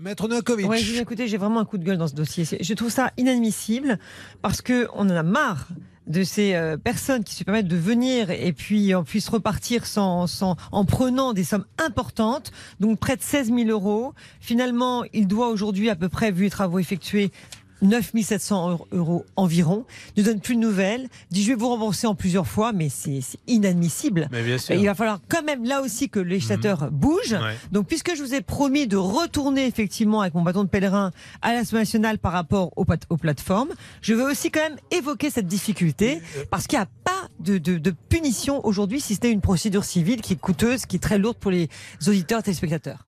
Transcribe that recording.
Maître Novakovic. Oui, écoutez, j'ai vraiment un coup de gueule dans ce dossier. Je trouve ça inadmissible parce qu'on en a marre de ces euh, personnes qui se permettent de venir et puis on puisse repartir sans, en prenant des sommes importantes, donc près de 16 000 euros. Finalement, il doit aujourd'hui à peu près, vu les travaux effectués, 9 700 euros environ, ne donne plus de nouvelles, dit je vais vous rembourser en plusieurs fois, mais c'est inadmissible. Mais bien sûr. il va falloir quand même là aussi que le législateur mhm. bouge. Donc puisque je vous ai promis de retourner effectivement avec mon bâton de pèlerin à l'Assemblée nationale par rapport aux, aux, plateformes, je veux aussi quand même évoquer cette difficulté euh, parce qu'il n'y a pas de, de, de punition aujourd'hui si c'était une procédure civile qui est coûteuse, qui est très lourde pour les auditeurs et téléspectateurs.